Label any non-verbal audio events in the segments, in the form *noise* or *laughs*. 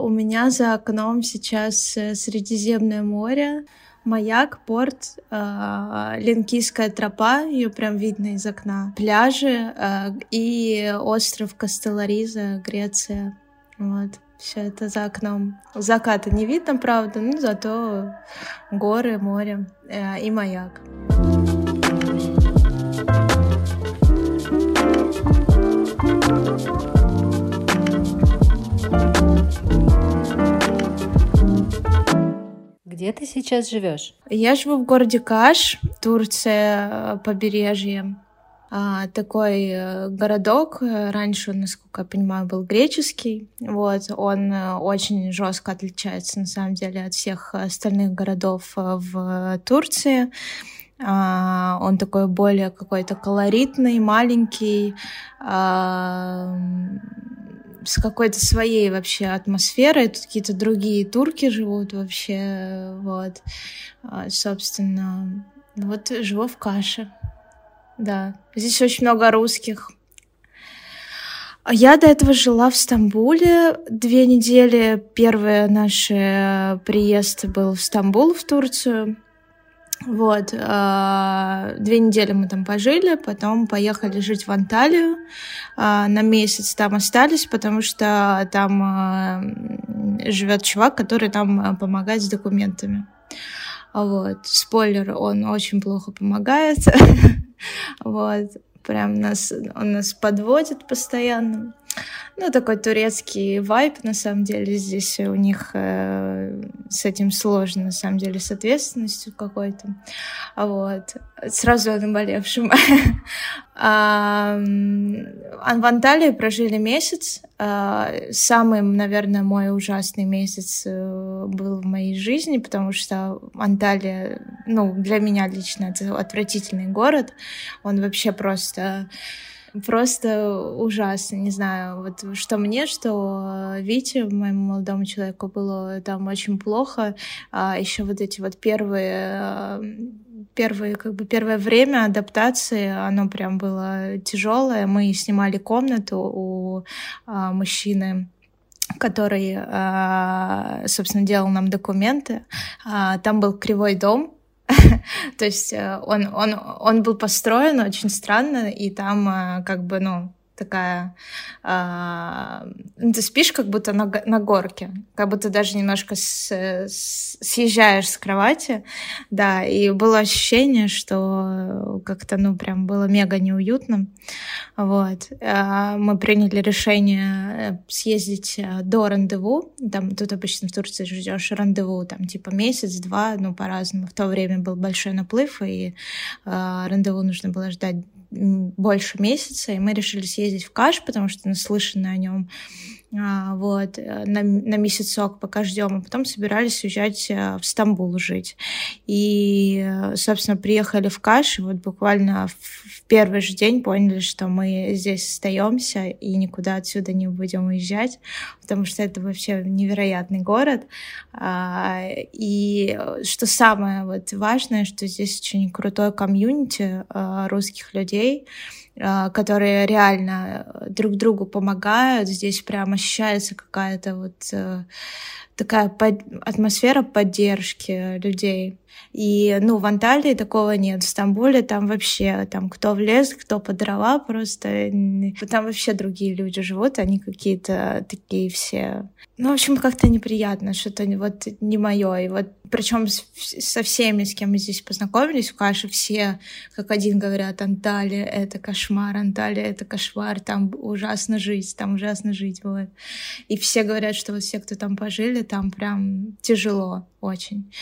У меня за окном сейчас э, Средиземное море, маяк, порт, э, Ленкийская тропа, ее прям видно из окна, пляжи э, и остров Кастелариза, Греция. Вот, все это за окном. Заката не видно, правда, но зато горы, море э, и маяк. Где ты сейчас живешь? Я живу в городе Каш, Турция, побережье. А, такой э, городок. Раньше, насколько я понимаю, был греческий. Вот, он э, очень жестко отличается, на самом деле, от всех остальных городов э, в Турции. А, он такой более какой-то колоритный, маленький, а, с какой-то своей вообще атмосферой. Тут какие-то другие турки живут вообще, вот. А, собственно, вот живу в Каше. Да, здесь очень много русских. Я до этого жила в Стамбуле две недели. Первый наш э, приезд был в Стамбул, в Турцию. Вот, э, две недели мы там пожили, потом поехали жить в Анталию, э, на месяц там остались, потому что там э, живет чувак, который там помогает с документами. Вот, спойлер, он очень плохо помогает, *laughs* вот, прям нас, он нас подводит постоянно. Ну, такой турецкий вайп, на самом деле, здесь у них э, с этим сложно, на самом деле, с ответственностью какой-то. Вот. Сразу о наболевшем. *laughs* а, в Анталии прожили месяц. А, самый, наверное, мой ужасный месяц э, был в моей жизни, потому что Анталия, ну, для меня лично это отвратительный город. Он вообще просто просто ужасно, не знаю, вот что мне, что Вите, моему молодому человеку, было там очень плохо, а еще вот эти вот первые первые, как бы первое время адаптации, оно прям было тяжелое. Мы снимали комнату у а, мужчины, который, а, собственно, делал нам документы. А, там был кривой дом, *laughs* То есть э, он, он, он был построен очень странно, и там э, как бы, ну, такая... Ну, ты спишь как будто на, на горке, как будто даже немножко с, с, съезжаешь с кровати, да, и было ощущение, что как-то, ну, прям было мега неуютно, вот. А, мы приняли решение э, съездить э, до рандеву, там, тут обычно в Турции ждешь рандеву, там, типа месяц-два, ну, по-разному, в то время был большой наплыв, и а, рандеву нужно было ждать больше месяца, и мы решили съездить в Каш, потому что наслышаны о нем вот, э, на, на месяцок, пока ждем, а потом собирались уезжать э, в Стамбул жить. И, э, собственно, приехали в Каш, и вот буквально в первый же день поняли, что мы здесь остаемся и никуда отсюда не будем уезжать, потому что это вообще невероятный город. А, и что самое вот важное, что здесь очень крутое комьюнити русских людей, а, которые реально э, друг другу помогают. Здесь прям ощущается какая-то вот э, такая под... атмосфера поддержки людей. И, ну, в Анталии такого нет. В Стамбуле там вообще, там, кто в лес, кто по дрова, просто... Там вообще другие люди живут, они какие-то такие все... Ну, в общем, как-то неприятно, что-то вот не мое. И вот причем со всеми, с кем мы здесь познакомились, у Каши все как один говорят, Анталия — это кошмар, Анталия — это кошмар, там ужасно жить, там ужасно жить бывает. И все говорят, что вот все, кто там пожили, там прям тяжело очень.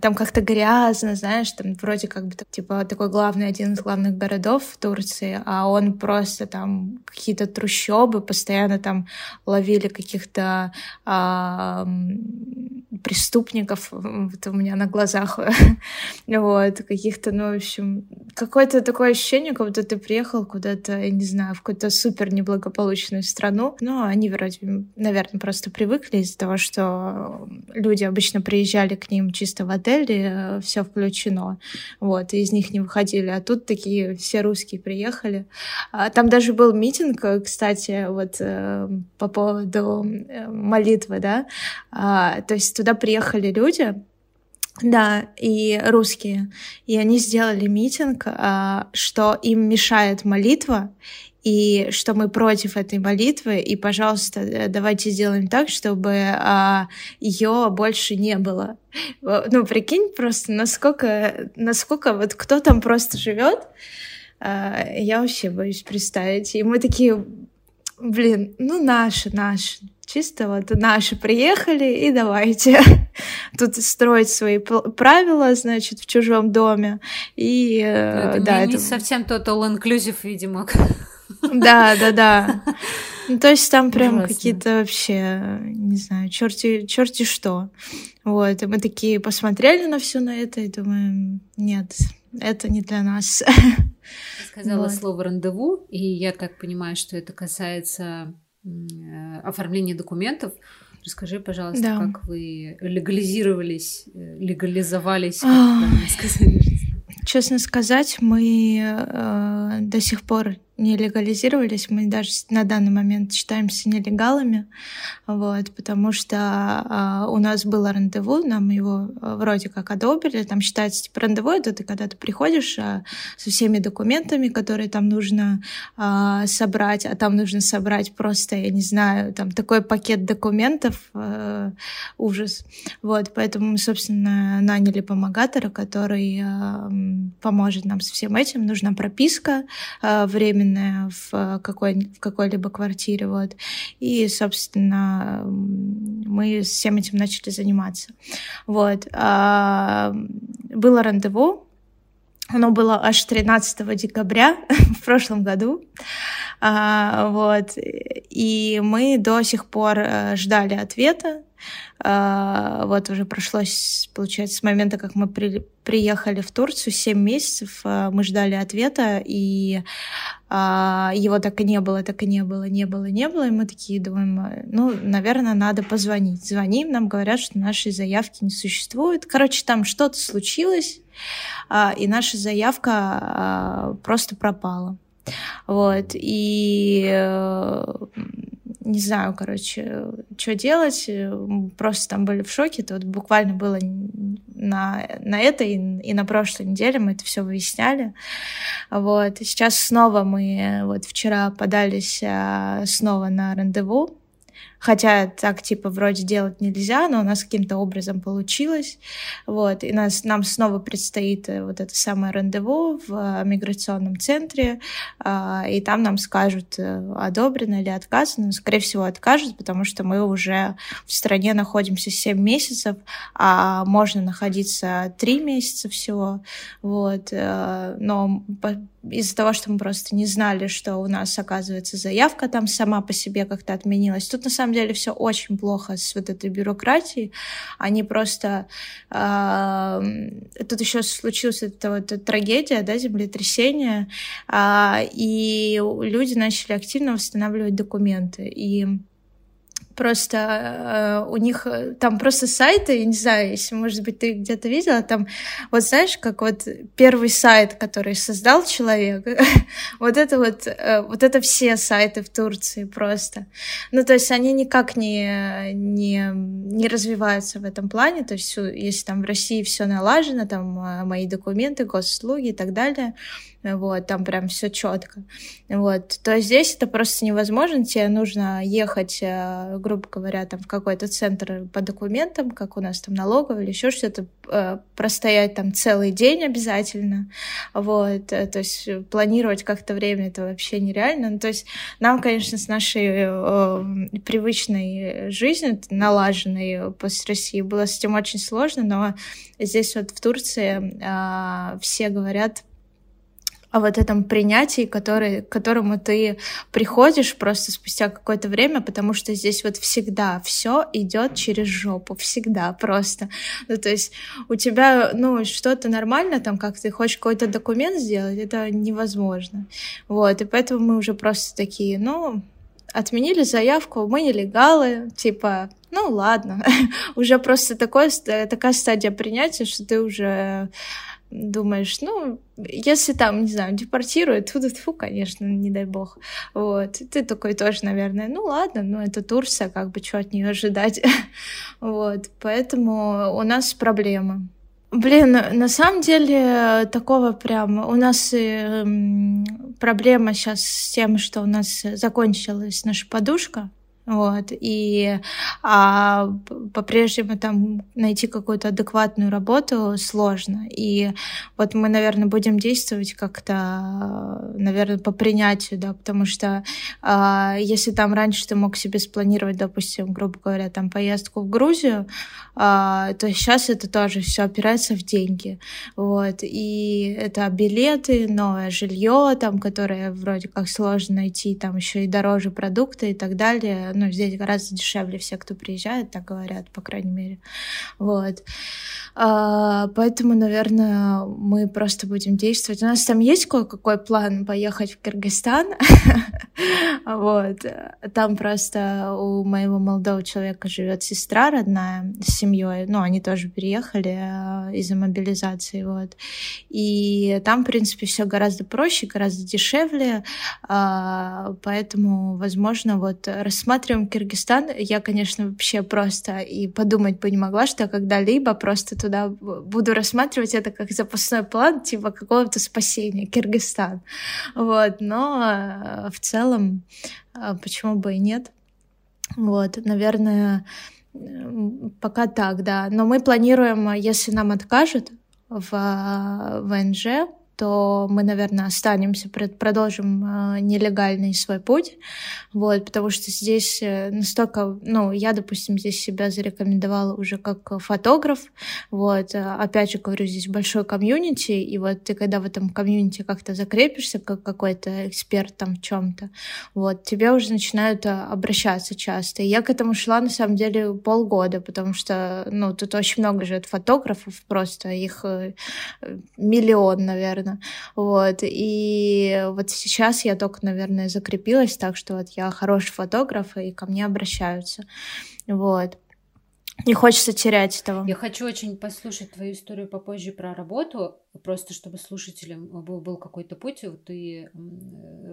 Там как-то грязно, знаешь, там вроде как бы типа такой главный, один из главных городов в Турции, а он просто там какие-то трущобы, постоянно там ловили каких-то а, преступников вот у меня на глазах, *laughs* вот, каких-то, ну, в общем, какое-то такое ощущение, как будто ты приехал куда-то, я не знаю, в какую-то супер неблагополучную страну, но они вроде, наверное, просто привыкли из-за того, что люди обычно приезжали к ним чисто в отель, и э, все включено, вот, и из них не выходили, а тут такие все русские приехали. А там даже был митинг, кстати, вот э, по поводу э, молитвы, да, а, то есть туда приехали люди, да, и русские. И они сделали митинг, а, что им мешает молитва, и что мы против этой молитвы, и, пожалуйста, э, давайте сделаем так, чтобы а, ее больше не было. Ну, прикинь просто, насколько, насколько вот кто там просто живет, а, я вообще боюсь представить. И мы такие, блин, ну наши, наши, чисто вот наши приехали, и давайте *laughs* тут строить свои правила, значит, в чужом доме. И э, это да, не, это не совсем тот all-inclusive, видимо. *laughs* Да, да, да. Ну, то есть там прям какие-то вообще, не знаю, черти, черти что. Вот, и мы такие посмотрели на все на это и думаем, нет, это не для нас. Сказала вот. слово рандеву, и я так понимаю, что это касается э, оформления документов. Расскажи, пожалуйста, да. как вы легализировались, э, легализовались, как правильно сказать? Честно сказать, мы э, до сих пор не легализировались, мы даже на данный момент считаемся нелегалами, вот, потому что а, у нас было рандеву, нам его а, вроде как одобрили, там считается типа рандеву, это ты когда ты приходишь а, со всеми документами, которые там нужно а, собрать, а там нужно собрать просто, я не знаю, там такой пакет документов, а, ужас, вот, поэтому мы, собственно, наняли помогатора, который а, поможет нам со всем этим, нужна прописка а, временная, временная в, какой, в какой-либо квартире. Вот. И, собственно, мы всем этим начали заниматься. Вот. А, было рандеву, оно было аж 13 декабря *laughs* в прошлом году. А, вот. И мы до сих пор э, ждали ответа. А, вот уже прошло, получается, с момента, как мы при, приехали в Турцию, 7 месяцев а, мы ждали ответа, и а, его так и не было, так и не было, не было, не было, и мы такие думаем, ну, наверное, надо позвонить. Звоним, нам говорят, что нашей заявки не существует. Короче, там что-то случилось, и наша заявка просто пропала. Вот, и э, не знаю, короче, что делать. Просто там были в шоке. Это вот буквально было на, на этой и на прошлой неделе мы это все выясняли. Вот. Сейчас снова мы вот вчера подались а, снова на рандеву Хотя так, типа, вроде делать нельзя, но у нас каким-то образом получилось. Вот, и нас, нам снова предстоит э, вот это самое рандеву в э, миграционном центре, а, и там нам скажут, э, одобрено или отказано. Скорее всего, откажут, потому что мы уже в стране находимся 7 месяцев, а можно находиться 3 месяца всего. Вот, но из-за того, что мы просто не знали, что у нас, оказывается, заявка там сама по себе как-то отменилась. Тут, на самом деле, все очень плохо с вот этой бюрократией. Они просто... Э, тут еще случилась эта вот трагедия, да, землетрясение, э, и люди начали активно восстанавливать документы. И Просто э, у них э, там просто сайты, я не знаю, если, может быть, ты где-то видела, там, вот знаешь, как вот первый сайт, который создал человек, *laughs* вот это вот, э, вот это все сайты в Турции просто. Ну, то есть они никак не, не, не развиваются в этом плане, то есть если там в России все налажено, там мои документы, госуслуги и так далее, вот, там прям все четко, вот, то здесь это просто невозможно, тебе нужно ехать, э, грубо говоря, там в какой-то центр по документам, как у нас там налоговый или еще что-то, э, простоять там целый день обязательно, вот, э, то есть планировать как-то время это вообще нереально, ну, то есть нам, конечно, с нашей э, привычной жизнью, налаженной после России, было с этим очень сложно, но здесь вот в Турции э, все говорят о вот этом принятии, который, к которому ты приходишь просто спустя какое-то время, потому что здесь вот всегда все идет через жопу, всегда просто. Ну, то есть у тебя, ну, что-то нормально, там, как ты хочешь какой-то документ сделать, это невозможно. Вот, и поэтому мы уже просто такие, ну, отменили заявку, мы нелегалы, типа, ну ладно, *laughs* уже просто такое, такая стадия принятия, что ты уже думаешь, ну, если там, не знаю, депортируют, фу, фу, конечно, не дай бог. Вот. Ты такой тоже, наверное, ну ладно, ну это Турция, как бы что от нее ожидать. *laughs* вот. Поэтому у нас проблемы. Блин, на самом деле такого прям... У нас э, проблема сейчас с тем, что у нас закончилась наша подушка. Вот, и а, по-прежнему там найти какую-то адекватную работу сложно. И вот мы, наверное, будем действовать как-то, наверное, по принятию, да, потому что а, если там раньше ты мог себе спланировать, допустим, грубо говоря, там поездку в Грузию, а, то сейчас это тоже все опирается в деньги. Вот, и это билеты, новое жилье, там, которое вроде как сложно найти, там еще и дороже продукты и так далее ну, здесь гораздо дешевле все, кто приезжает, так говорят, по крайней мере. Вот. А, поэтому, наверное, мы просто будем действовать. У нас там есть кое-какой план поехать в Кыргызстан. *laughs* вот. Там просто у моего молодого человека живет сестра родная с семьей. Ну, они тоже переехали а, из-за мобилизации. Вот. И там, в принципе, все гораздо проще, гораздо дешевле. А, поэтому, возможно, вот рассматривать рассматриваем Киргизстан, я, конечно, вообще просто и подумать бы не могла, что когда-либо просто туда буду рассматривать это как запасной план, типа какого-то спасения, Киргизстан. Вот, но э, в целом, э, почему бы и нет? Вот, наверное, пока так, да. Но мы планируем, если нам откажут в ВНЖ, то мы, наверное, останемся, продолжим э, нелегальный свой путь, вот, потому что здесь э, настолько, ну, я, допустим, здесь себя зарекомендовала уже как фотограф, вот, э, опять же говорю, здесь большой комьюнити, и вот ты когда в этом комьюнити как-то закрепишься, как какой-то эксперт там в чем-то, вот, тебе уже начинают обращаться часто, и я к этому шла, на самом деле, полгода, потому что, ну, тут очень много же фотографов, просто их миллион, наверное, наверное. Вот. И вот сейчас я только, наверное, закрепилась так, что вот я хороший фотограф, и ко мне обращаются. Вот. Не хочется терять этого. Я хочу очень послушать твою историю попозже про работу, просто чтобы слушателям был, был какой-то путь. Вот ты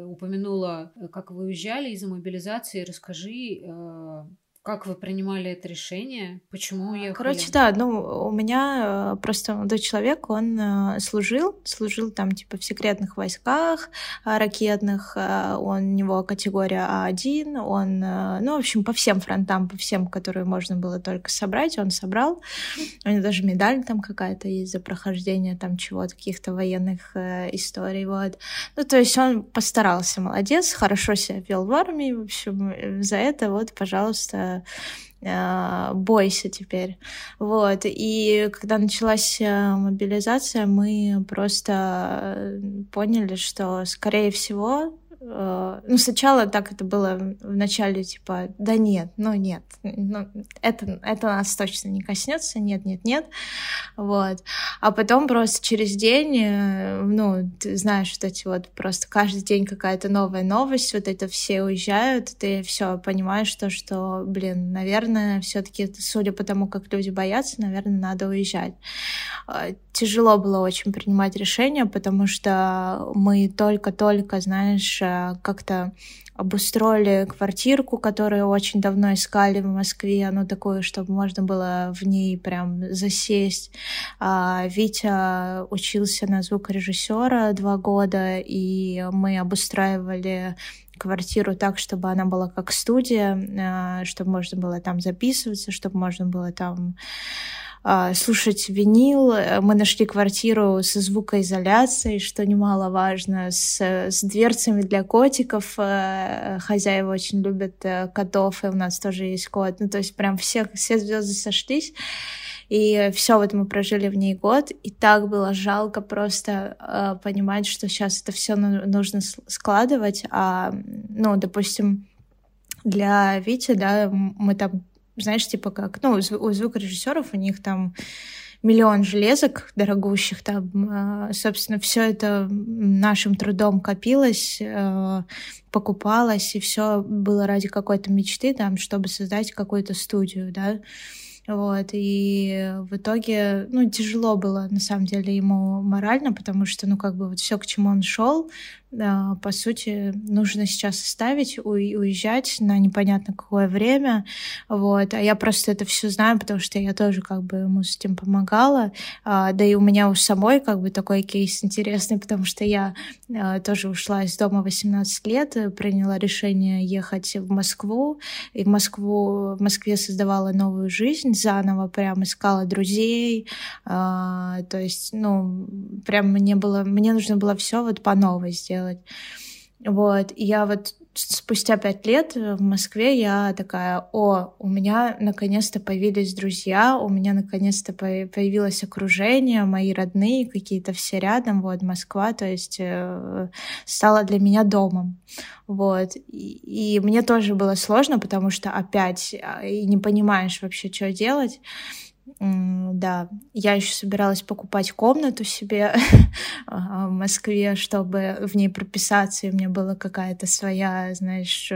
упомянула, как вы уезжали из-за мобилизации. Расскажи, э, как вы принимали это решение? Почему уехали? Короче, да, ну, у меня э, просто молодой человек, он э, служил, служил там типа в секретных войсках э, ракетных, он, у него категория А1, он, ну, в общем, по всем фронтам, по всем, которые можно было только собрать, он собрал. У него даже медаль там какая-то есть за прохождение там чего-то, каких-то военных историй, вот. Ну, то есть он постарался, молодец, хорошо себя вел в армии, в общем, за это вот, пожалуйста, Э, бойся теперь. Вот. И когда началась э, мобилизация, мы просто э, поняли, что, скорее всего, Э, ну, сначала так это было в начале, типа, да нет, ну нет, ну, это, это нас точно не коснется, нет, нет, нет, вот. А потом просто через день, э, ну, ты знаешь, вот эти вот просто каждый день какая-то новая новость, вот это все уезжают, ты все понимаешь то, что, блин, наверное, все-таки, судя по тому, как люди боятся, наверное, надо уезжать. Э, тяжело было очень принимать решение, потому что мы только-только, знаешь, как-то обустроили квартирку, которую очень давно искали в Москве, ну, такую, чтобы можно было в ней прям засесть. А Витя учился на звукорежиссера два года, и мы обустраивали квартиру так, чтобы она была как студия, а, чтобы можно было там записываться, чтобы можно было там слушать винил. Мы нашли квартиру со звукоизоляцией, что немаловажно, с, с дверцами для котиков. Э, хозяева очень любят э, котов, и у нас тоже есть кот. Ну, то есть прям все, все звезды сошлись. И все, вот мы прожили в ней год, и так было жалко просто э, понимать, что сейчас это все нужно складывать. А, ну, допустим, для Вити, да, мы там знаешь, типа как, ну, у звукорежиссеров у них там миллион железок дорогущих, там, а, собственно, все это нашим трудом копилось, э, покупалось, и все было ради какой-то мечты, там, чтобы создать какую-то студию, да, Вот, и в итоге, ну, тяжело было, на самом деле, ему морально, потому что, ну, как бы вот все, к чему он шел, по сути, нужно сейчас оставить, уезжать на непонятно какое время, вот, а я просто это все знаю, потому что я тоже как бы ему с этим помогала, а, да и у меня у самой как бы такой кейс интересный, потому что я а, тоже ушла из дома 18 лет, приняла решение ехать в Москву, и в Москву, в Москве создавала новую жизнь, заново прям искала друзей, а, то есть, ну, прям мне было, мне нужно было все вот по новой сделать, делать. Вот, и я вот спустя пять лет в Москве я такая, о, у меня наконец-то появились друзья, у меня наконец-то появилось окружение, мои родные какие-то все рядом, вот, Москва, то есть э, стала для меня домом, вот, и, и мне тоже было сложно, потому что опять а, и не понимаешь вообще, что делать, да, я еще собиралась покупать комнату себе *laughs* в Москве, чтобы в ней прописаться, и у меня была какая-то своя, знаешь,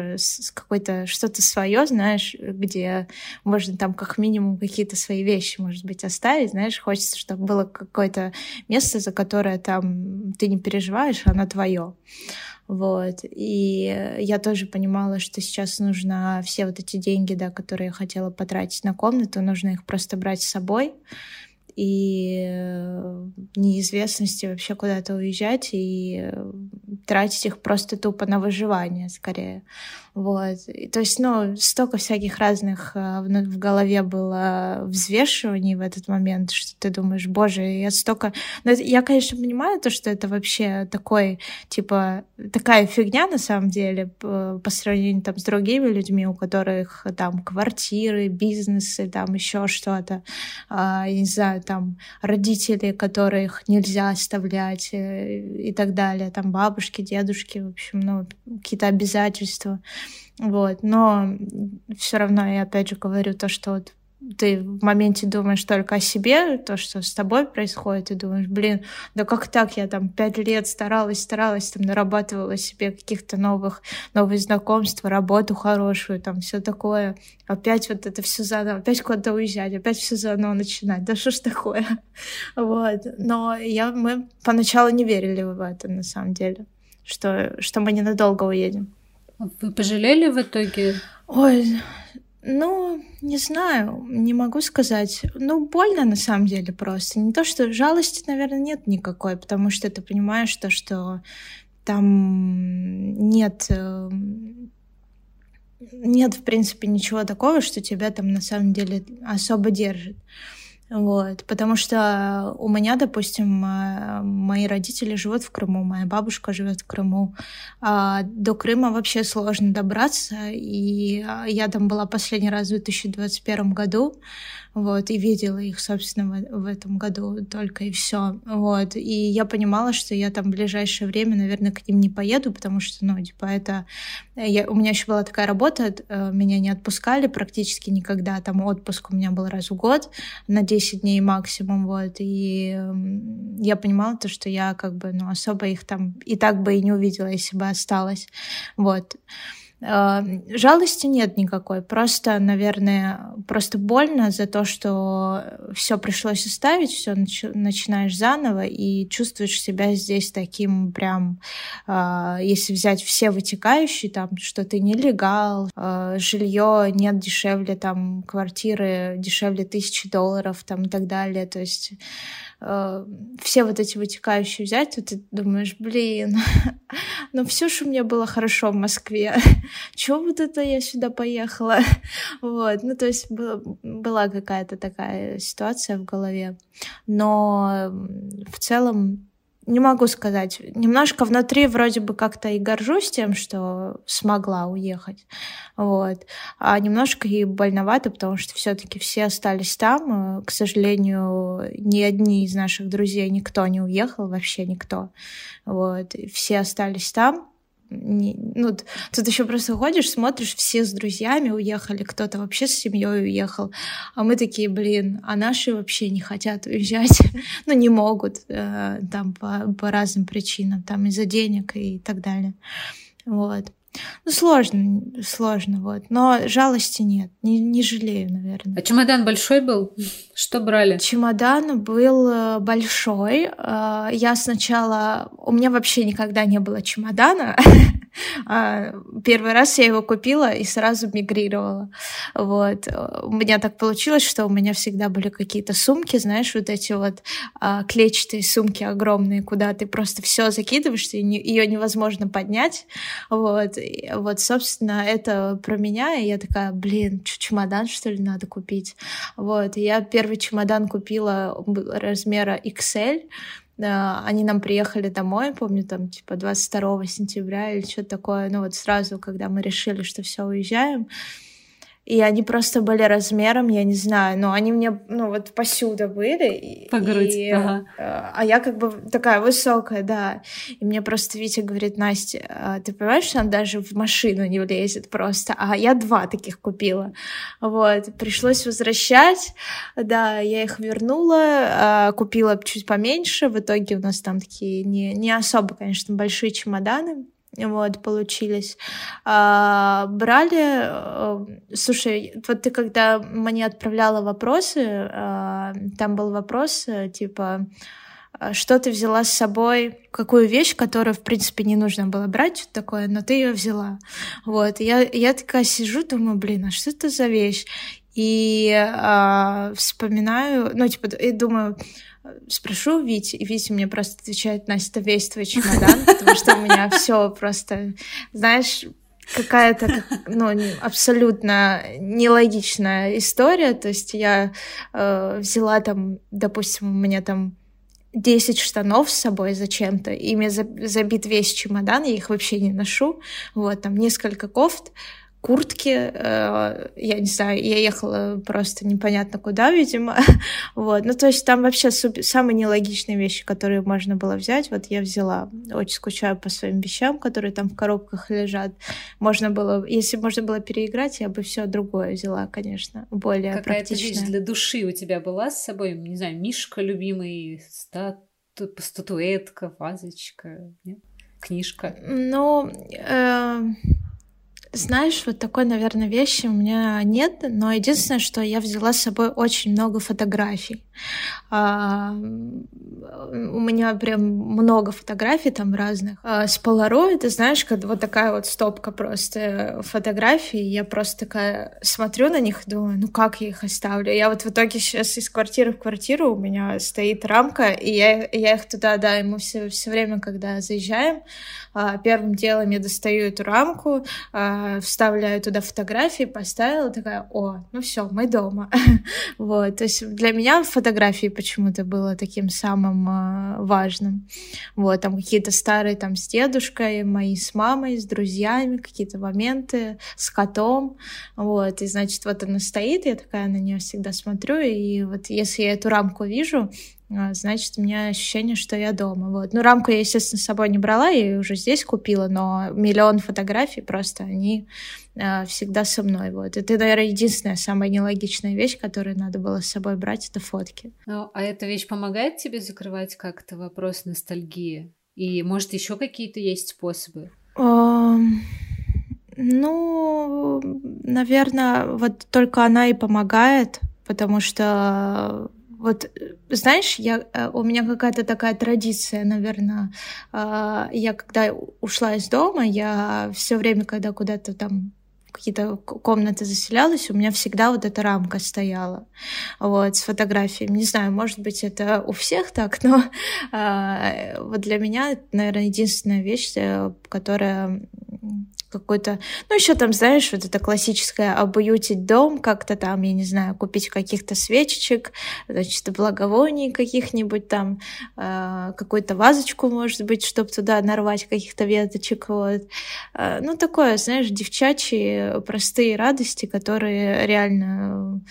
какой-то что-то свое, знаешь, где можно там как минимум какие-то свои вещи, может быть, оставить, знаешь, хочется, чтобы было какое-то место, за которое там ты не переживаешь, оно твое. Вот. И я тоже понимала, что сейчас нужно все вот эти деньги, да, которые я хотела потратить на комнату, нужно их просто брать с собой и неизвестности вообще куда-то уезжать и тратить их просто тупо на выживание скорее. Вот. И, то есть, ну, столько всяких разных э, в, голове было взвешиваний в этот момент, что ты думаешь, боже, я столько... Но это, я, конечно, понимаю то, что это вообще такой, типа, такая фигня на самом деле по, по сравнению там с другими людьми, у которых там квартиры, бизнесы, там еще что-то, а, не знаю, там родители, которых нельзя оставлять э, и так далее, там бабушки, дедушки, в общем, ну, какие-то обязательства. Вот. Но все равно я опять же говорю то, что вот ты в моменте думаешь только о себе, то, что с тобой происходит, и думаешь, блин, да как так, я там пять лет старалась, старалась, там нарабатывала себе каких-то новых, новые знакомства, работу хорошую, там все такое, опять вот это все заново, опять куда-то уезжать, опять все заново начинать, да что ж такое, *laughs* вот, но я, мы поначалу не верили в это, на самом деле, что, что мы ненадолго уедем. Вы пожалели в итоге? Ой, ну, не знаю, не могу сказать. Ну, больно на самом деле просто. Не то, что жалости, наверное, нет никакой, потому что ты понимаешь то, что там нет э, нет, в принципе, ничего такого, что тебя там на самом деле особо держит. Вот, потому что у меня, допустим, э, мои родители живут в Крыму, моя бабушка живет в Крыму. А до Крыма вообще сложно добраться, и а, я там была последний раз в 2021 году вот, и видела их, собственно, в, в этом году только и все, вот, и я понимала, что я там в ближайшее время, наверное, к ним не поеду, потому что, ну, типа, это, я, у меня еще была такая работа, э, меня не отпускали практически никогда, там отпуск у меня был раз в год, на 10 дней максимум, вот, и я понимала то, что я как бы, ну, особо их там и так бы и не увидела, если бы осталась, вот, Э, жалости нет никакой, просто, наверное, просто больно за то, что все пришлось оставить, все начинаешь заново и чувствуешь себя здесь таким прям, э, если взять все вытекающие, там, что ты нелегал, э, жилье нет дешевле, там, квартиры дешевле тысячи долларов, там, и так далее, то есть э, все вот эти вытекающие взять, то ты думаешь, блин, *laughs* ну все же у меня было хорошо в Москве, *laughs* чего вот это я сюда поехала, *laughs* вот, ну то есть была, была какая-то такая ситуация в голове, но в целом не могу сказать. Немножко внутри вроде бы как-то и горжусь тем, что смогла уехать. Вот. А немножко и больновато, потому что все-таки все остались там. К сожалению, ни одни из наших друзей, никто не уехал, вообще никто. Вот. Все остались там не, ну, тут еще просто ходишь, смотришь, все с друзьями уехали, кто-то вообще с семьей уехал, а мы такие, блин, а наши вообще не хотят уезжать, *laughs* ну, не могут, э, там, по, по разным причинам, там, из-за денег и так далее, вот. Ну, сложно, сложно, вот. Но жалости нет, не, не жалею, наверное. А чемодан большой был? Что брали? Чемодан был э, большой. Э, я сначала... У меня вообще никогда не было чемодана. *laughs* А, первый раз я его купила и сразу мигрировала. Вот. У меня так получилось, что у меня всегда были какие-то сумки, знаешь, вот эти вот а, клетчатые сумки огромные, куда ты просто все закидываешь, и ее невозможно поднять. Вот. Вот, собственно, это про меня, и я такая, блин, чемодан, что ли, надо купить? Вот. Я первый чемодан купила размера XL, они нам приехали домой, помню, там, типа, 22 сентября или что-то такое, ну, вот сразу, когда мы решили, что все уезжаем, и они просто были размером, я не знаю, но они мне, ну, вот посюда были. По грудь, и, ага. Э, а я как бы такая высокая, да. И мне просто Витя говорит, Настя, а ты понимаешь, что она даже в машину не влезет просто? А я два таких купила. Вот, пришлось возвращать, да, я их вернула, а, купила чуть поменьше, в итоге у нас там такие не, не особо, конечно, большие чемоданы, вот, получились. А, брали, э, слушай, вот ты когда мне отправляла вопросы, а, там был вопрос, э, типа, «А что ты взяла с собой, какую вещь, которую, в принципе, не нужно было брать, что такое, но ты ее взяла. Вот, я, я такая сижу, думаю, блин, а что это за вещь? И а, вспоминаю, ну, типа, и думаю, спрошу Вити, и Витя мне просто отвечает, Настя, это весь твой чемодан, потому что у меня все просто, знаешь, какая-то ну, абсолютно нелогичная история. То есть я э, взяла там, допустим, у меня там 10 штанов с собой зачем-то, ими забит весь чемодан, я их вообще не ношу. Вот, там несколько кофт, куртки, э, я не знаю, я ехала просто непонятно куда, видимо, *laughs* вот, ну, то есть там вообще супер, самые нелогичные вещи, которые можно было взять, вот я взяла, очень скучаю по своим вещам, которые там в коробках лежат, можно было, если можно было переиграть, я бы все другое взяла, конечно, более Какая-то вещь для души у тебя была с собой, не знаю, мишка любимый, стату, статуэтка, вазочка, нет? книжка? Ну, э, знаешь, вот такой, наверное, вещи у меня нет, но единственное, что я взяла с собой очень много фотографий. А, у меня прям много фотографий там разных. А, с Polaroid, ты знаешь, когда вот такая вот стопка просто фотографий, я просто такая смотрю на них и думаю, ну как я их оставлю? Я вот в итоге сейчас из квартиры в квартиру у меня стоит рамка, и я, я их туда, да, ему все, все время, когда заезжаем, а, первым делом я достаю эту рамку, а, вставляю туда фотографии, поставила, такая, о, ну все, мы дома. *laughs* вот, то есть для меня фотографии почему-то было таким самым а, важным. Вот, там какие-то старые там с дедушкой, мои с мамой, с друзьями, какие-то моменты, с котом, вот, и значит, вот она стоит, я такая на нее всегда смотрю, и вот если я эту рамку вижу, а, значит, у меня ощущение, что я дома. Вот. Ну, рамку я, естественно, с собой не брала, я ее уже здесь купила, но миллион фотографий просто, они э, всегда со мной. Вот. Это, наверное, единственная самая нелогичная вещь, которую надо было с собой брать, это фотки. Ну, а эта вещь помогает тебе закрывать как-то вопрос ностальгии? И, может, еще какие-то есть способы? Ну, наверное, вот только она и помогает, потому что вот, знаешь, я, э, у меня какая-то такая традиция, наверное. А, я когда ушла из дома, я все время, когда куда-то там какие-то комнаты заселялась, у меня всегда вот эта рамка стояла, вот, с фотографиями. Не знаю, может быть, это у всех так, *laughs* но э, вот для меня, наверное, единственная вещь, э, которая какой-то... Ну, еще там, знаешь, вот это классическое обуютить дом, как-то там, я не знаю, купить каких-то свечечек, значит, благовоний каких-нибудь там, э, какую-то вазочку, может быть, чтобы туда нарвать каких-то веточек, вот. Э, ну, такое, знаешь, девчачьи простые радости, которые реально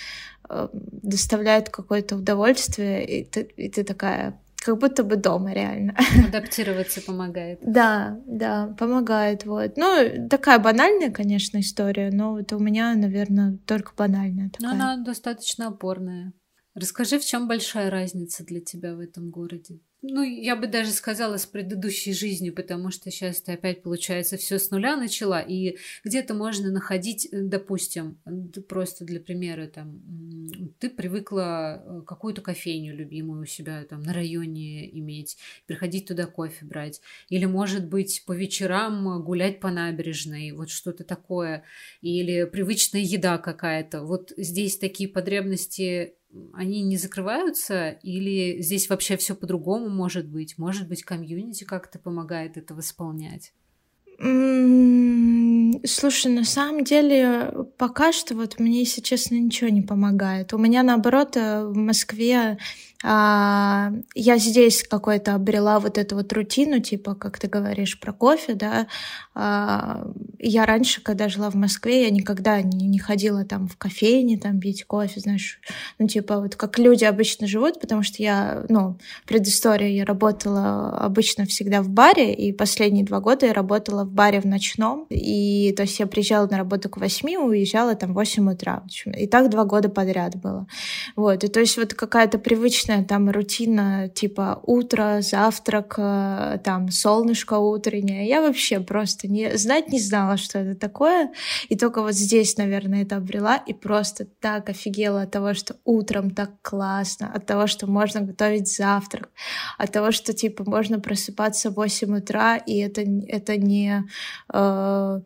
э, доставляют какое-то удовольствие, и ты, и ты такая как будто бы дома реально. *laughs* Адаптироваться помогает. Да, да, помогает. Вот. Ну, такая банальная, конечно, история, но вот у меня, наверное, только банальная такая. Но она достаточно опорная. Расскажи, в чем большая разница для тебя в этом городе? Ну, я бы даже сказала с предыдущей жизнью, потому что сейчас ты опять, получается, все с нуля начала, и где-то можно находить, э, допустим, просто для примера, там, ты привыкла э, какую-то кофейню любимую у себя там на районе иметь, приходить туда кофе брать, или, может быть, по вечерам гулять по набережной, вот что-то такое, или привычная еда какая-то. Вот здесь такие потребности они не закрываются, или здесь вообще все по-другому может быть? Может быть, комьюнити как-то помогает это восполнять? Слушай, на самом деле, пока что вот мне, если честно, ничего не помогает. У меня, наоборот, э, в Москве а, я здесь какой-то обрела вот эту вот рутину, типа, как ты говоришь, про кофе, да. А, я раньше, когда жила в Москве, я никогда не, не ходила там в кофейне, там пить кофе, знаешь, ну, типа, вот как люди обычно живут, потому что я, ну, предыстория, я работала обычно всегда в баре, и последние два года я работала в баре в ночном, и, то есть, я приезжала на работу к восьми, уезжала там в восемь утра, и так два года подряд было, вот, и то есть, вот какая-то привычная там рутина типа утро, завтрак, э, там солнышко утреннее. Я вообще просто не знать не знала, что это такое. И только вот здесь, наверное, это обрела. И просто так офигела от того, что утром так классно, от того, что можно готовить завтрак, от того, что типа можно просыпаться в 8 утра, и это, это не... Э,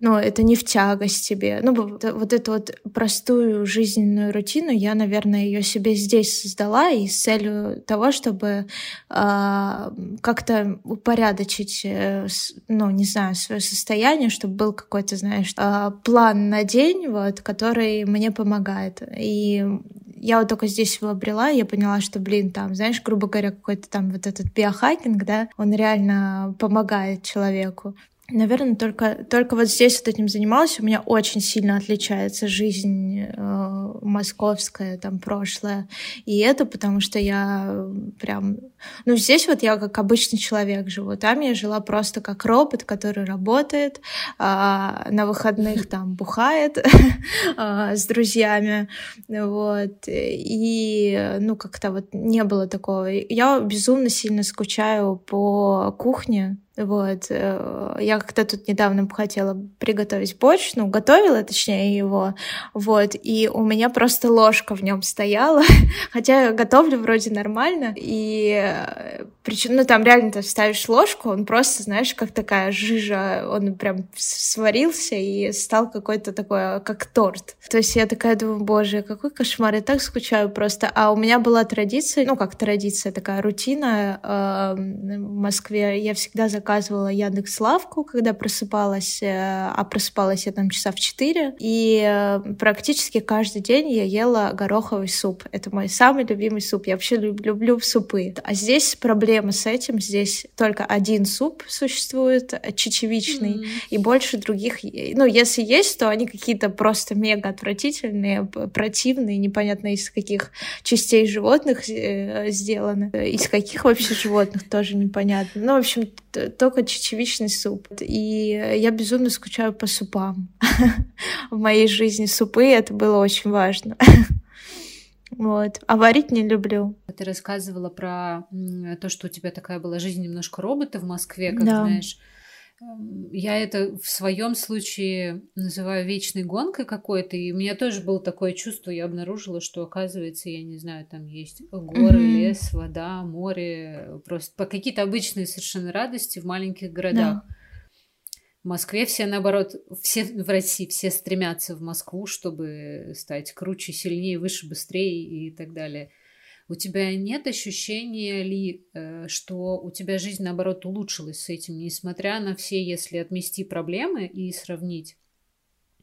ну, это не в тягость тебе. Ну, вот, эту вот простую жизненную рутину я, наверное, ее себе здесь создала и с целью того, чтобы э, как-то упорядочить, э, ну, не знаю, свое состояние, чтобы был какой-то, знаешь, э, план на день, вот, который мне помогает. И я вот только здесь его обрела, я поняла, что, блин, там, знаешь, грубо говоря, какой-то там вот этот биохакинг, да, он реально помогает человеку. Наверное, только, только вот здесь вот этим занималась. У меня очень сильно отличается жизнь э, московская, там, прошлое. И это потому, что я прям... Ну, здесь вот я как обычный человек живу. Там я жила просто как робот, который работает, э, на выходных *laughs* там бухает э, *laughs* с друзьями. Вот. И, ну, как-то вот не было такого. Я безумно сильно скучаю по кухне, вот. Э, я как-то тут недавно хотела приготовить борщ, ну, готовила, точнее, его. Вот. И у меня просто ложка в нем стояла. *laughs* Хотя я готовлю вроде нормально. И э, причем, ну, там реально ты ставишь ложку, он просто, знаешь, как такая жижа, он прям сварился и стал какой-то такой, как торт. То есть я такая думаю, боже, какой кошмар, я так скучаю просто. А у меня была традиция, ну, как традиция, такая рутина э, в Москве. Я всегда заказывала заказывала Яндекс Лавку, когда просыпалась, э, а просыпалась я там часа в 4, и э, практически каждый день я ела гороховый суп. Это мой самый любимый суп. Я вообще люблю, люблю супы. А здесь проблема с этим. Здесь только один суп существует, э, чечевичный, mm. и больше других... Ну, если есть, то они какие-то просто мега отвратительные, противные, непонятно из каких частей животных сделаны, из каких вообще животных тоже непонятно. Ну, в общем, только чечевичный суп. И я безумно скучаю по супам. *laughs* В моей жизни супы это было очень важно. *laughs* Вот. А варить не люблю. Ты рассказывала про то, что у тебя такая была жизнь немножко робота в Москве, как да. знаешь я это в своем случае называю вечной гонкой какой-то, и у меня тоже было такое чувство, я обнаружила, что оказывается, я не знаю, там есть горы, mm-hmm. лес, вода, море, просто какие-то обычные совершенно радости в маленьких городах. Да. В Москве все, наоборот, все в России, все стремятся в Москву, чтобы стать круче, сильнее, выше, быстрее и так далее. У тебя нет ощущения ли, э, что у тебя жизнь, наоборот, улучшилась с этим, несмотря на все, если отмести проблемы и сравнить?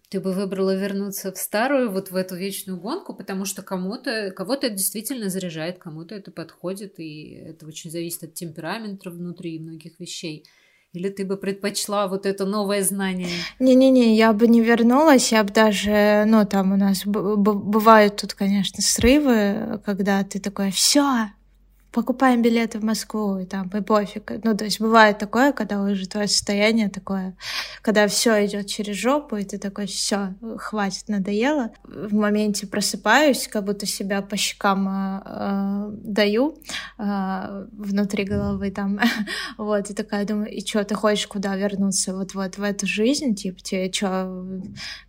Ты бы выбрала вернуться в старую, вот в эту вечную гонку, потому что кому-то, кого-то это действительно заряжает, кому-то это подходит, и это очень зависит от темперамента внутри многих вещей. Или ты бы предпочла вот это новое знание? Не-не-не, я бы не вернулась, я бы даже, ну, там у нас бывают тут, конечно, срывы, когда ты такой, все, покупаем билеты в Москву, и там, и пофиг. Ну, то есть бывает такое, когда уже твое состояние такое, когда все идет через жопу, и ты такой, все, хватит, надоело. В моменте просыпаюсь, как будто себя по щекам э, даю э, внутри головы там, *laughs* вот, и такая думаю, и что, ты хочешь куда вернуться, вот-вот в эту жизнь, типа, тебе что,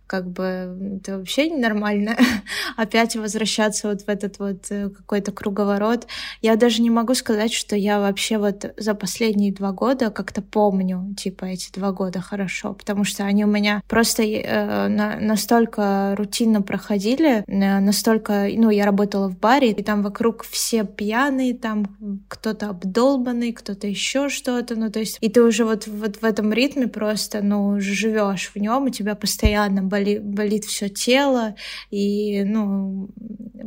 как бы это вообще ненормально *laughs* опять возвращаться вот в этот вот э, какой-то круговорот. Я даже не могу сказать, что я вообще вот за последние два года как-то помню, типа, эти два года хорошо, потому что они у меня просто э, на, настолько рутинно проходили, э, настолько, ну, я работала в баре, и там вокруг все пьяные, там кто-то обдолбанный, кто-то еще что-то, ну, то есть, и ты уже вот, вот в этом ритме просто, ну, живешь в нем, у тебя постоянно боли, болит все тело, и, ну,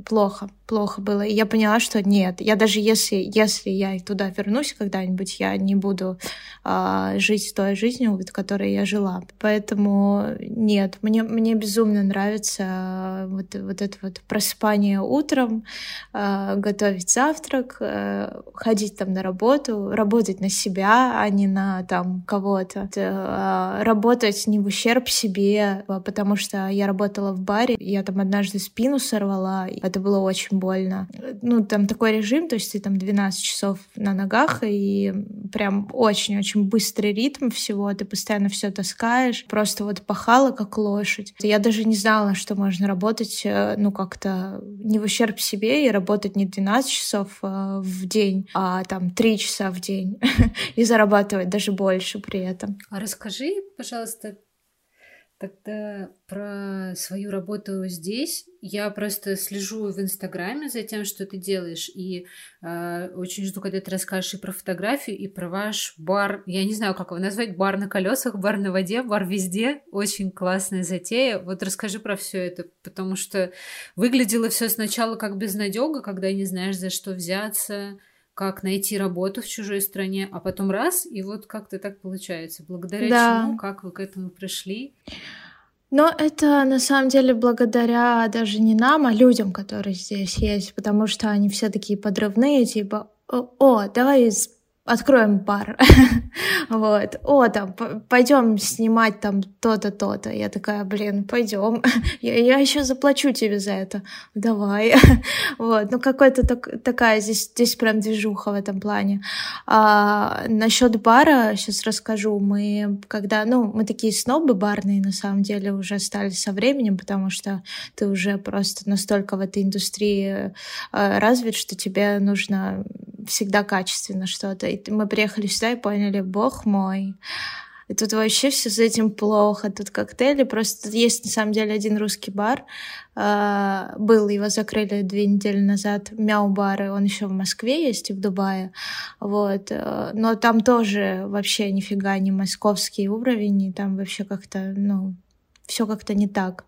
плохо, плохо было. И я поняла, что нет, я даже если, если я туда вернусь когда-нибудь, я не буду а, жить той жизнью, вот, которой я жила. Поэтому нет, мне, мне безумно нравится а, вот, вот это вот просыпание утром, а, готовить завтрак, а, ходить там на работу, работать на себя, а не на там кого-то. А, работать не в ущерб себе, а, потому что я работала в баре, я там однажды спину сорвала, это было очень больно. Ну, там такой режим, то есть ты там 12 часов на ногах, и прям очень-очень быстрый ритм всего, ты постоянно все таскаешь, просто вот пахала как лошадь. Я даже не знала, что можно работать, э, ну, как-то не в ущерб себе и работать не 12 часов э, в день, а там 3 часа в день *laughs* и зарабатывать даже больше при этом. А расскажи, пожалуйста, Тогда про свою работу здесь. Я просто слежу в Инстаграме за тем, что ты делаешь, и э, очень жду, когда ты расскажешь и про фотографию, и про ваш бар. Я не знаю, как его назвать. Бар на колесах, бар на воде, бар везде. Очень классная затея. Вот расскажи про все это, потому что выглядело все сначала как безнадега, когда не знаешь, за что взяться как найти работу в чужой стране, а потом раз, и вот как-то так получается. Благодаря да. чему, как вы к этому пришли? Но это на самом деле благодаря даже не нам, а людям, которые здесь есть, потому что они все такие подрывные, типа, о, давай откроем бар. *laughs* вот. О, там, пойдем снимать там то-то, то-то. Я такая, блин, пойдем. *laughs* я, я еще заплачу тебе за это. Давай. *laughs* вот. Ну, какой-то так, такая здесь, здесь прям движуха в этом плане. А, насчет бара сейчас расскажу. Мы, когда, ну, мы такие снобы барные, на самом деле, уже стали со временем, потому что ты уже просто настолько в этой индустрии э, развит, что тебе нужно всегда качественно что-то. И мы приехали сюда и поняли, бог мой, и тут вообще все с этим плохо. Тут коктейли. Просто есть на самом деле один русский бар. Uh, был, его закрыли две недели назад. Мяу-бары. Он еще в Москве есть и в Дубае. Вот. Uh, но там тоже вообще нифига не московский уровень. И там вообще как-то, ну, все как-то не так.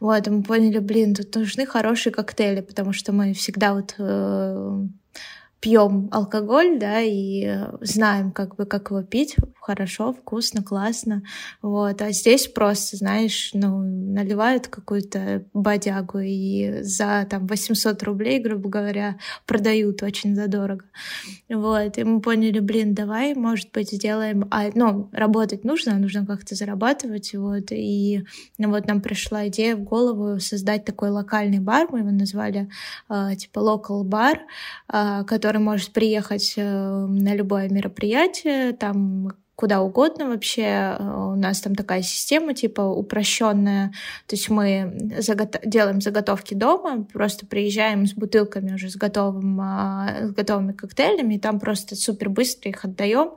Вот, и мы поняли, блин, тут нужны хорошие коктейли, потому что мы всегда вот э, пьем алкоголь, да, и э, знаем, как бы, как его пить, хорошо, вкусно, классно, вот, а здесь просто, знаешь, ну, наливают какую-то бодягу и за, там, 800 рублей, грубо говоря, продают очень задорого, вот, и мы поняли, блин, давай, может быть, сделаем, а, ну, работать нужно, нужно как-то зарабатывать, вот, и ну, вот нам пришла идея в голову создать такой локальный бар, мы его назвали, э, типа, local бар, э, который который может приехать э, на любое мероприятие, там куда угодно вообще. Э, у нас там такая система, типа, упрощенная. То есть мы загот... делаем заготовки дома, просто приезжаем с бутылками уже с, готовым, а, с готовыми коктейлями, и там просто супер быстро их отдаем.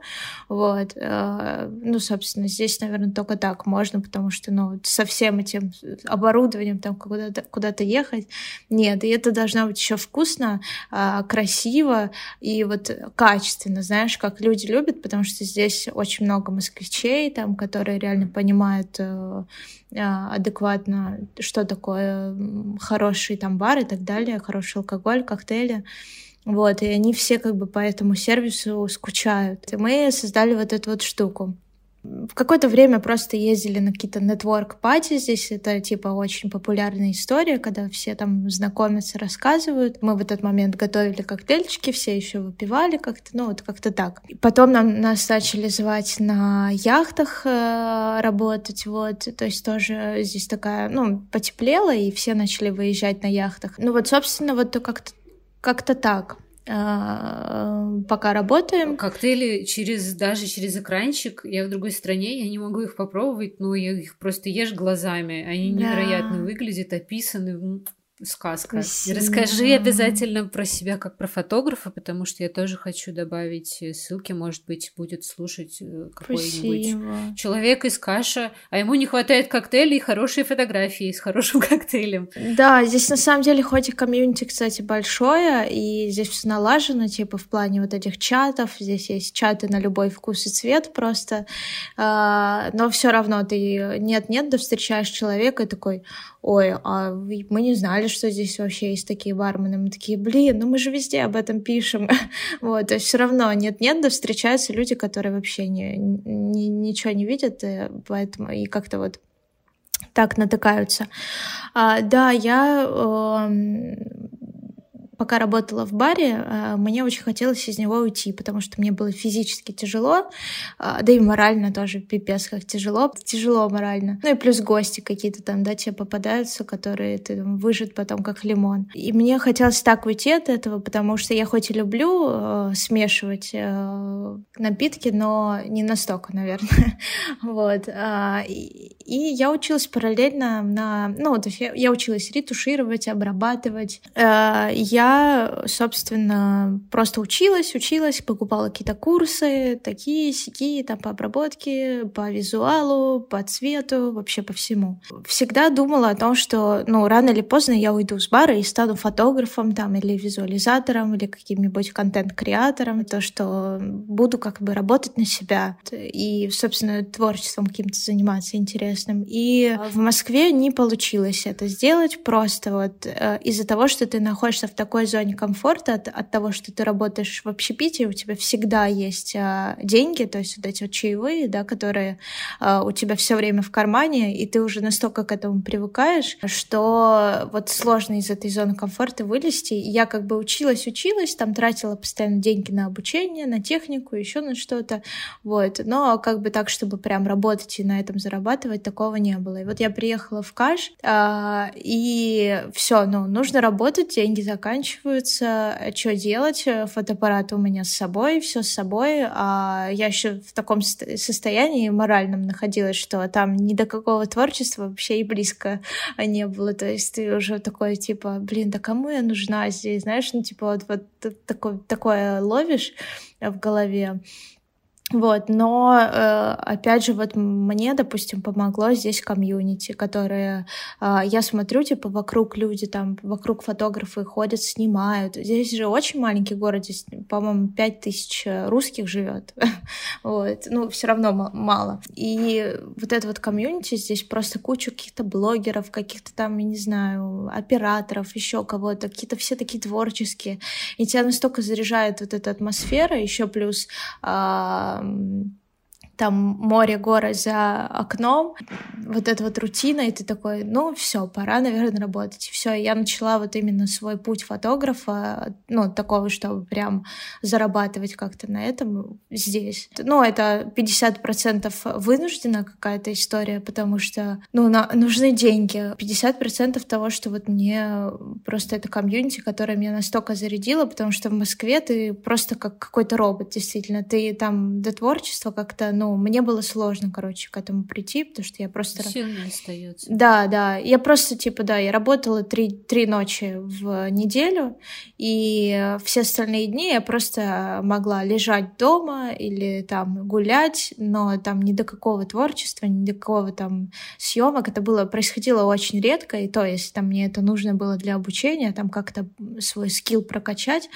Вот. Э, ну, собственно, здесь, наверное, только так можно, потому что, ну, со всем этим оборудованием там куда-то куда ехать. Нет, и это должно быть еще вкусно, а, красиво и вот качественно, знаешь, как люди любят, потому что здесь очень очень много москвичей, там, которые реально понимают э, э, адекватно, что такое хороший там бар и так далее, хороший алкоголь, коктейли. Вот, и они все как бы по этому сервису скучают. И мы создали вот эту вот штуку. В какое-то время просто ездили на какие-то нетворк-пати здесь. Это, типа, очень популярная история, когда все там знакомятся, рассказывают. Мы в этот момент готовили коктейльчики, все еще выпивали как-то, ну, вот как-то так. Потом нам, нас начали звать на яхтах э, работать, вот. То есть тоже здесь такая, ну, потеплело, и все начали выезжать на яхтах. Ну, вот, собственно, вот как-то как-то так. А, пока работаем. Коктейли через даже через экранчик. Я в другой стране, я не могу их попробовать, но я их просто ешь глазами. Они да. невероятно выглядят, описаны сказка. Спасибо. Расскажи обязательно про себя как про фотографа, потому что я тоже хочу добавить э, ссылки, может быть, будет слушать э, какой-нибудь человек из Каша, а ему не хватает коктейлей и хорошие фотографии с хорошим *laughs* коктейлем. Да, здесь на самом деле хоть и комьюнити, кстати, большое, и здесь все налажено, типа в плане вот этих чатов, здесь есть чаты на любой вкус и цвет просто, а, но все равно ты нет-нет, да встречаешь человека и такой, ой, а мы не знали, что здесь вообще есть такие бармены. Мы такие, блин, ну мы же везде об этом пишем. *laughs* вот, то есть все равно нет-нет, да встречаются люди, которые вообще не, не, ничего не видят, и поэтому и как-то вот так натыкаются. А, да, я э, пока работала в баре, а, мне очень хотелось из него уйти, потому что мне было физически тяжело, а, да и морально тоже пипец как тяжело. Тяжело морально. Ну и плюс гости какие-то там, да, тебе попадаются, которые ты там, выжат потом как лимон. И мне хотелось так уйти от этого, потому что я хоть и люблю э, смешивать э, напитки, но не настолько, наверное. *laughs* вот. И, я училась параллельно на... Ну, вот я, я училась ретушировать, обрабатывать. Я собственно, просто училась, училась, покупала какие-то курсы, такие, сякие, там, по обработке, по визуалу, по цвету, вообще по всему. Всегда думала о том, что, ну, рано или поздно я уйду с бара и стану фотографом, там, или визуализатором, или каким-нибудь контент-креатором, то, что буду как бы работать на себя и, собственно, творчеством каким-то заниматься интересным. И в Москве не получилось это сделать просто вот э, из-за того, что ты находишься в такой такой зоне комфорта от, от того, что ты работаешь в общепите, у тебя всегда есть а, деньги, то есть вот эти вот чаевые, да, которые а, у тебя все время в кармане, и ты уже настолько к этому привыкаешь, что вот сложно из этой зоны комфорта вылезти. И я как бы училась, училась, там тратила постоянно деньги на обучение, на технику, еще на что-то, вот. Но как бы так, чтобы прям работать и на этом зарабатывать, такого не было. И вот я приехала в Каш, а, и все, ну, нужно работать, деньги заканчиваются, заканчиваются, что делать? Фотоаппарат у меня с собой, все с собой, а я еще в таком состоянии моральном находилась, что там ни до какого творчества вообще и близко *laughs* не было. То есть ты уже такой, типа, блин, да кому я нужна здесь? Знаешь, ну, типа, вот, вот такое, такое ловишь в голове. Вот, но э, опять же, вот мне, допустим, помогло здесь комьюнити, которые э, я смотрю, типа, вокруг люди там, вокруг фотографы ходят, снимают. Здесь же очень маленький город, здесь, по-моему, пять тысяч русских живет. *laughs* вот, ну, все равно мало. И вот это вот комьюнити здесь просто куча каких-то блогеров, каких-то там, я не знаю, операторов, еще кого-то, какие-то все такие творческие. И тебя настолько заряжает вот эта атмосфера, еще плюс э, um, там море, горы за окном, вот эта вот рутина, и ты такой, ну все, пора, наверное, работать. Все, я начала вот именно свой путь фотографа, ну, такого, чтобы прям зарабатывать как-то на этом здесь. Ну, это 50% вынуждена какая-то история, потому что, ну, на, нужны деньги. 50% того, что вот мне просто это комьюнити, которое меня настолько зарядило, потому что в Москве ты просто как какой-то робот, действительно. Ты там до творчества как-то, ну, мне было сложно, короче, к этому прийти, потому что я просто... Сил не остается. Да, да. Я просто, типа, да, я работала три, три ночи в неделю, и все остальные дни я просто могла лежать дома или там гулять, но там ни до какого творчества, ни до какого там съемок. Это было, происходило очень редко, и то, есть там мне это нужно было для обучения, там как-то свой скилл прокачать,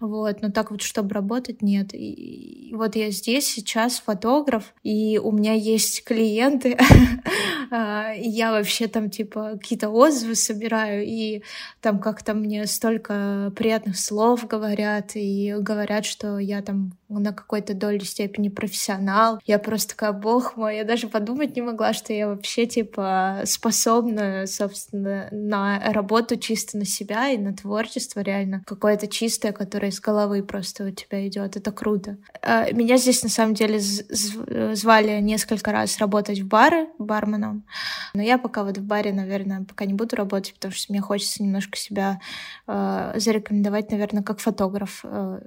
вот, но так вот, чтобы работать, нет. И, и вот я здесь сейчас фотограф, клиентов, и у меня есть клиенты, *laughs* а, я вообще там типа какие-то отзывы собираю, и там как-то мне столько приятных слов говорят, и говорят, что я там на какой-то доле степени профессионал. Я просто такая, бог мой, я даже подумать не могла, что я вообще, типа, способна, собственно, на работу чисто на себя и на творчество реально. Какое-то чистое, которое из головы просто у тебя идет. Это круто. А, меня здесь, на самом деле, звали несколько раз работать в бары барменом. Но я пока вот в баре, наверное, пока не буду работать, потому что мне хочется немножко себя э, зарекомендовать, наверное, как фотограф э,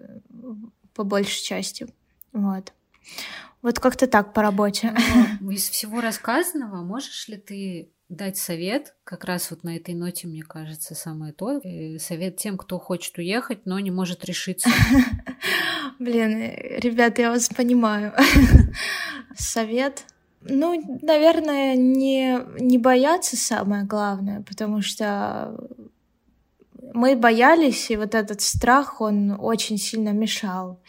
по большей части. Вот. Вот как-то так по работе. Но из всего рассказанного можешь ли ты дать совет, как раз вот на этой ноте, мне кажется, самое то, э, совет тем, кто хочет уехать, но не может решиться. *laughs* Блин, ребят, я вас понимаю. *laughs* Совет ну, наверное, не, не бояться самое главное, потому что мы боялись, и вот этот страх, он очень сильно мешал.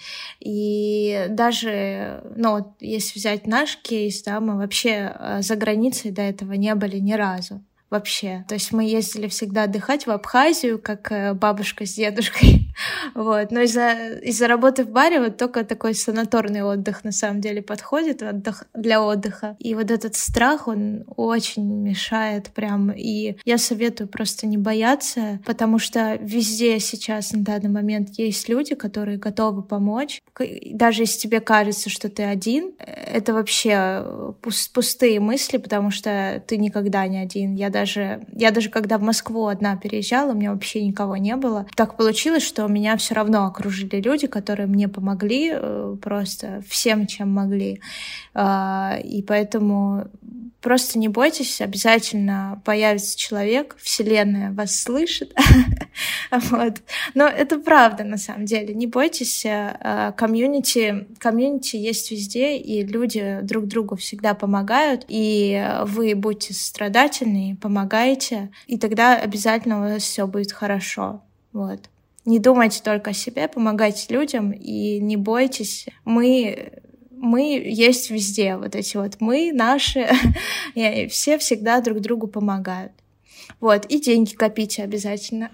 И даже, ну, если взять наш кейс, да, мы вообще э, за границей до этого не были ни разу вообще. То есть мы ездили всегда отдыхать в Абхазию, как э, бабушка с дедушкой. *laughs* вот. Но из-за из работы в баре вот только такой санаторный отдых на самом деле подходит отдых, для отдыха. И вот этот страх, он очень мешает прям. И я советую просто не бояться, потому что везде сейчас на данный момент есть люди, которые готовы помочь. Даже если тебе кажется, что ты один, это вообще пустые мысли, потому что ты никогда не один. Я даже, я даже когда в Москву одна переезжала, у меня вообще никого не было. Так получилось, что меня все равно окружили люди, которые мне помогли э, просто всем, чем могли. А, и поэтому просто не бойтесь, обязательно появится человек, Вселенная вас слышит. *laughs* вот. Но это правда, на самом деле. Не бойтесь, э, комьюнити, комьюнити есть везде, и люди друг другу всегда помогают, и вы будьте страдательны, помогайте, и тогда обязательно у вас все будет хорошо. Вот. Не думайте только о себе, помогайте людям и не бойтесь. Мы мы есть везде, вот эти вот мы, наши, *laughs* и все всегда друг другу помогают. Вот, и деньги копите обязательно.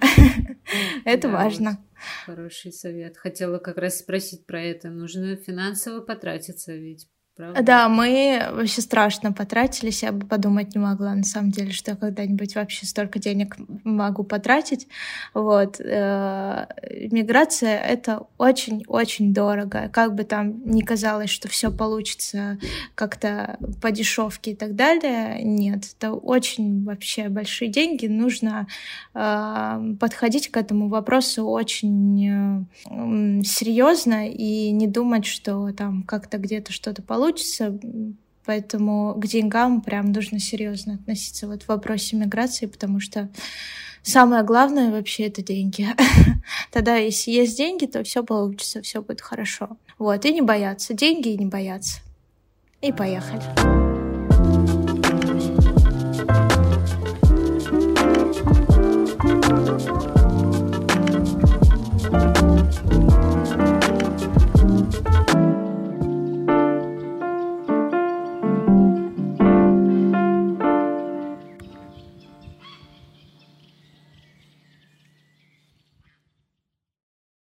*laughs* это важно. Хороший совет. Хотела как раз спросить про это. Нужно финансово потратиться, ведь правда? Да, мы вообще страшно потратились, я бы подумать не могла, на самом деле, что я когда-нибудь вообще столько денег могу потратить. Вот. Э, миграция — это очень-очень дорого. Как бы там ни казалось, что все получится как-то по десцовке и так далее, нет, это очень вообще большие деньги. Нужно э, подходить к этому вопросу очень э, серьезно и не думать, что там как-то где-то что-то получится, получится, поэтому к деньгам прям нужно серьезно относиться вот в вопросе миграции, потому что самое главное вообще это деньги. *laughs* Тогда, если есть деньги, то все получится, все будет хорошо. Вот, и не бояться. Деньги и не бояться. И поехали.